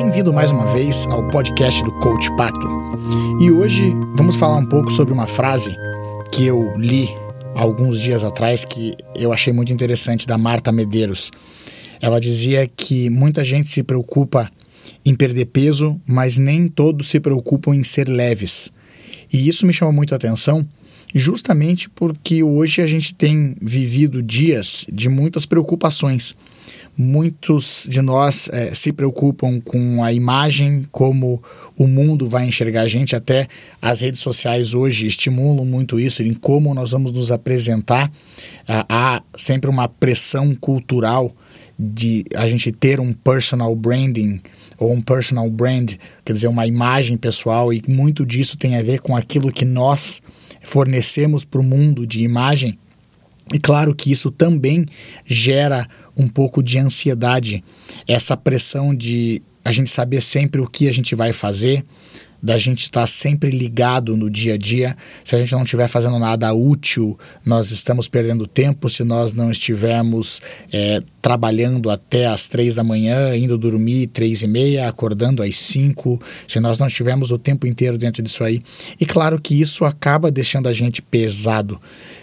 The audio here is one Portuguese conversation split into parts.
Bem-vindo mais uma vez ao podcast do Coach Pato. E hoje vamos falar um pouco sobre uma frase que eu li alguns dias atrás que eu achei muito interessante da Marta Medeiros. Ela dizia que muita gente se preocupa em perder peso, mas nem todos se preocupam em ser leves. E isso me chama muito a atenção, justamente porque hoje a gente tem vivido dias de muitas preocupações. Muitos de nós é, se preocupam com a imagem, como o mundo vai enxergar a gente. Até as redes sociais hoje estimulam muito isso, em como nós vamos nos apresentar. Ah, há sempre uma pressão cultural de a gente ter um personal branding ou um personal brand, quer dizer, uma imagem pessoal, e muito disso tem a ver com aquilo que nós fornecemos para o mundo de imagem. E claro que isso também gera um pouco de ansiedade, essa pressão de a gente saber sempre o que a gente vai fazer, da gente estar sempre ligado no dia a dia. Se a gente não estiver fazendo nada útil, nós estamos perdendo tempo. Se nós não estivermos é, trabalhando até as três da manhã, indo dormir três e meia, acordando às cinco, se nós não estivermos o tempo inteiro dentro disso aí. E claro que isso acaba deixando a gente pesado,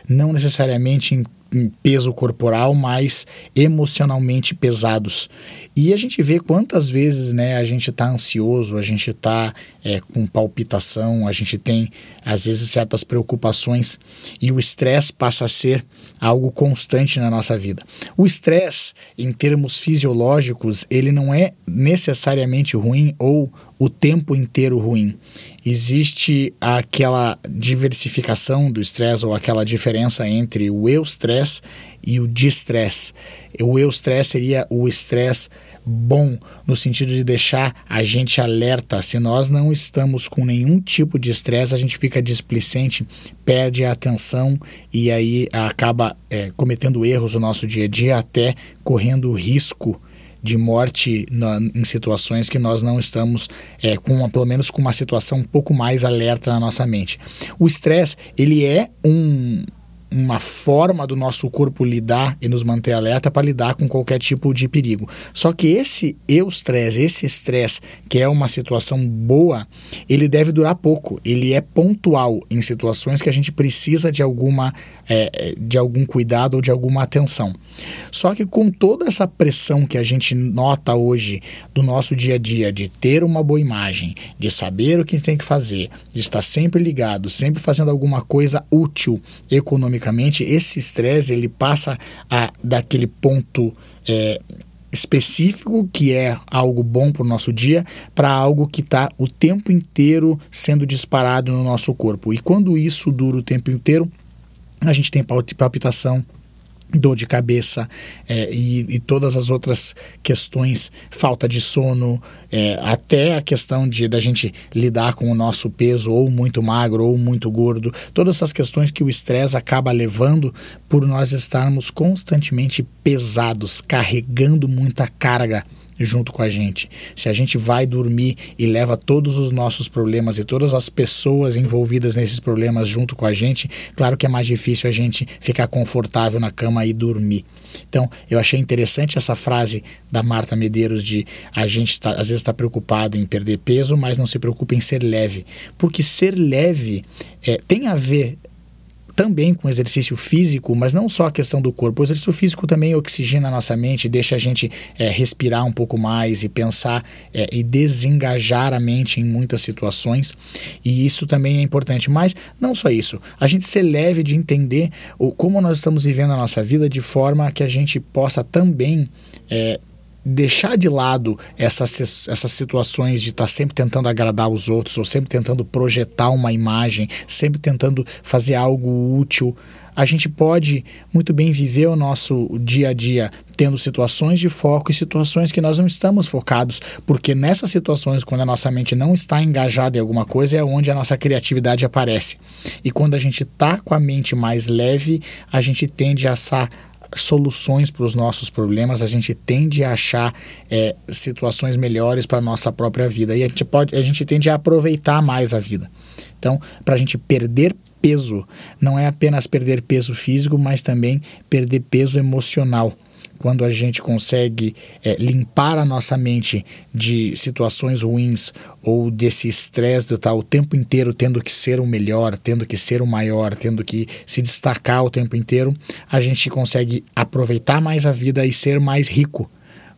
não necessariamente em em peso corporal, mas emocionalmente pesados. E a gente vê quantas vezes né, a gente está ansioso, a gente está é, com palpitação, a gente tem às vezes certas preocupações e o estresse passa a ser algo constante na nossa vida. O estresse, em termos fisiológicos, ele não é necessariamente ruim ou o tempo inteiro ruim. Existe aquela diversificação do estresse ou aquela diferença entre o eustresse e o distress. O eustress seria o estresse bom, no sentido de deixar a gente alerta. Se nós não estamos com nenhum tipo de estresse, a gente fica displicente, perde a atenção e aí acaba é, cometendo erros no nosso dia a dia, até correndo risco de morte na, em situações que nós não estamos é, com uma, pelo menos com uma situação um pouco mais alerta na nossa mente. O estresse ele é um, uma forma do nosso corpo lidar e nos manter alerta para lidar com qualquer tipo de perigo. Só que esse eustresse, esse estresse, que é uma situação boa, ele deve durar pouco. Ele é pontual em situações que a gente precisa de alguma é, de algum cuidado ou de alguma atenção. Só que com toda essa pressão que a gente nota hoje do nosso dia a dia, de ter uma boa imagem, de saber o que tem que fazer, de estar sempre ligado, sempre fazendo alguma coisa útil economicamente, esse estresse ele passa a daquele ponto é, específico, que é algo bom para o nosso dia, para algo que está o tempo inteiro sendo disparado no nosso corpo. E quando isso dura o tempo inteiro, a gente tem palpitação, dor de cabeça é, e, e, todas as outras questões, falta de sono, é, até a questão de da gente lidar com o nosso peso ou muito magro ou muito gordo, todas essas questões que o estresse acaba levando por nós estarmos constantemente pesados, carregando muita carga junto com a gente. Se a gente vai dormir e leva todos os nossos problemas e todas as pessoas envolvidas nesses problemas junto com a gente, claro que é mais difícil a gente ficar confortável na cama e dormir. Então, eu achei interessante essa frase da Marta Medeiros de a gente tá, às vezes está preocupado em perder peso, mas não se preocupa em ser leve. Porque ser leve é, tem a ver também com exercício físico, mas não só a questão do corpo. O exercício físico também oxigena a nossa mente, deixa a gente é, respirar um pouco mais e pensar é, e desengajar a mente em muitas situações. E isso também é importante. Mas não só isso, a gente ser leve de entender o, como nós estamos vivendo a nossa vida de forma que a gente possa também é, deixar de lado essas, essas situações de estar tá sempre tentando agradar os outros, ou sempre tentando projetar uma imagem, sempre tentando fazer algo útil. A gente pode muito bem viver o nosso dia a dia tendo situações de foco e situações que nós não estamos focados, porque nessas situações, quando a nossa mente não está engajada em alguma coisa, é onde a nossa criatividade aparece. E quando a gente está com a mente mais leve, a gente tende a, soluções para os nossos problemas, a gente tende a achar é, situações melhores para a nossa própria vida. E a gente, pode, a gente tende a aproveitar mais a vida. Então, para a gente perder peso, não é apenas perder peso físico, mas também perder peso emocional quando a gente consegue é, limpar a nossa mente de situações ruins ou desse estresse de estar o tempo inteiro tendo que ser o melhor, tendo que ser o maior, tendo que se destacar o tempo inteiro, a gente consegue aproveitar mais a vida e ser mais rico.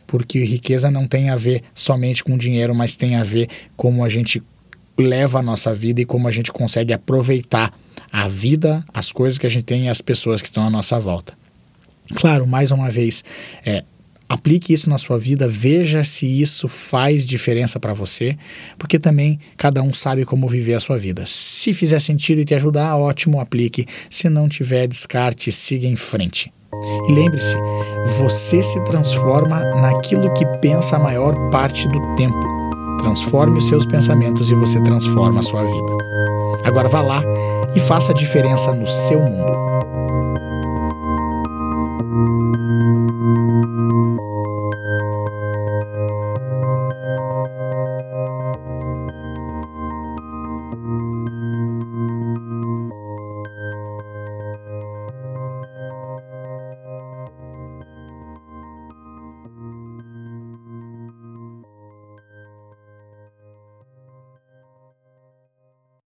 Porque riqueza não tem a ver somente com dinheiro, mas tem a ver como a gente leva a nossa vida e como a gente consegue aproveitar a vida, as coisas que a gente tem e as pessoas que estão à nossa volta. Claro, mais uma vez, é, aplique isso na sua vida, veja se isso faz diferença para você, porque também cada um sabe como viver a sua vida. Se fizer sentido e te ajudar, ótimo, aplique. Se não tiver, descarte, siga em frente. E lembre-se, você se transforma naquilo que pensa a maior parte do tempo. Transforme os seus pensamentos e você transforma a sua vida. Agora vá lá e faça a diferença no seu mundo.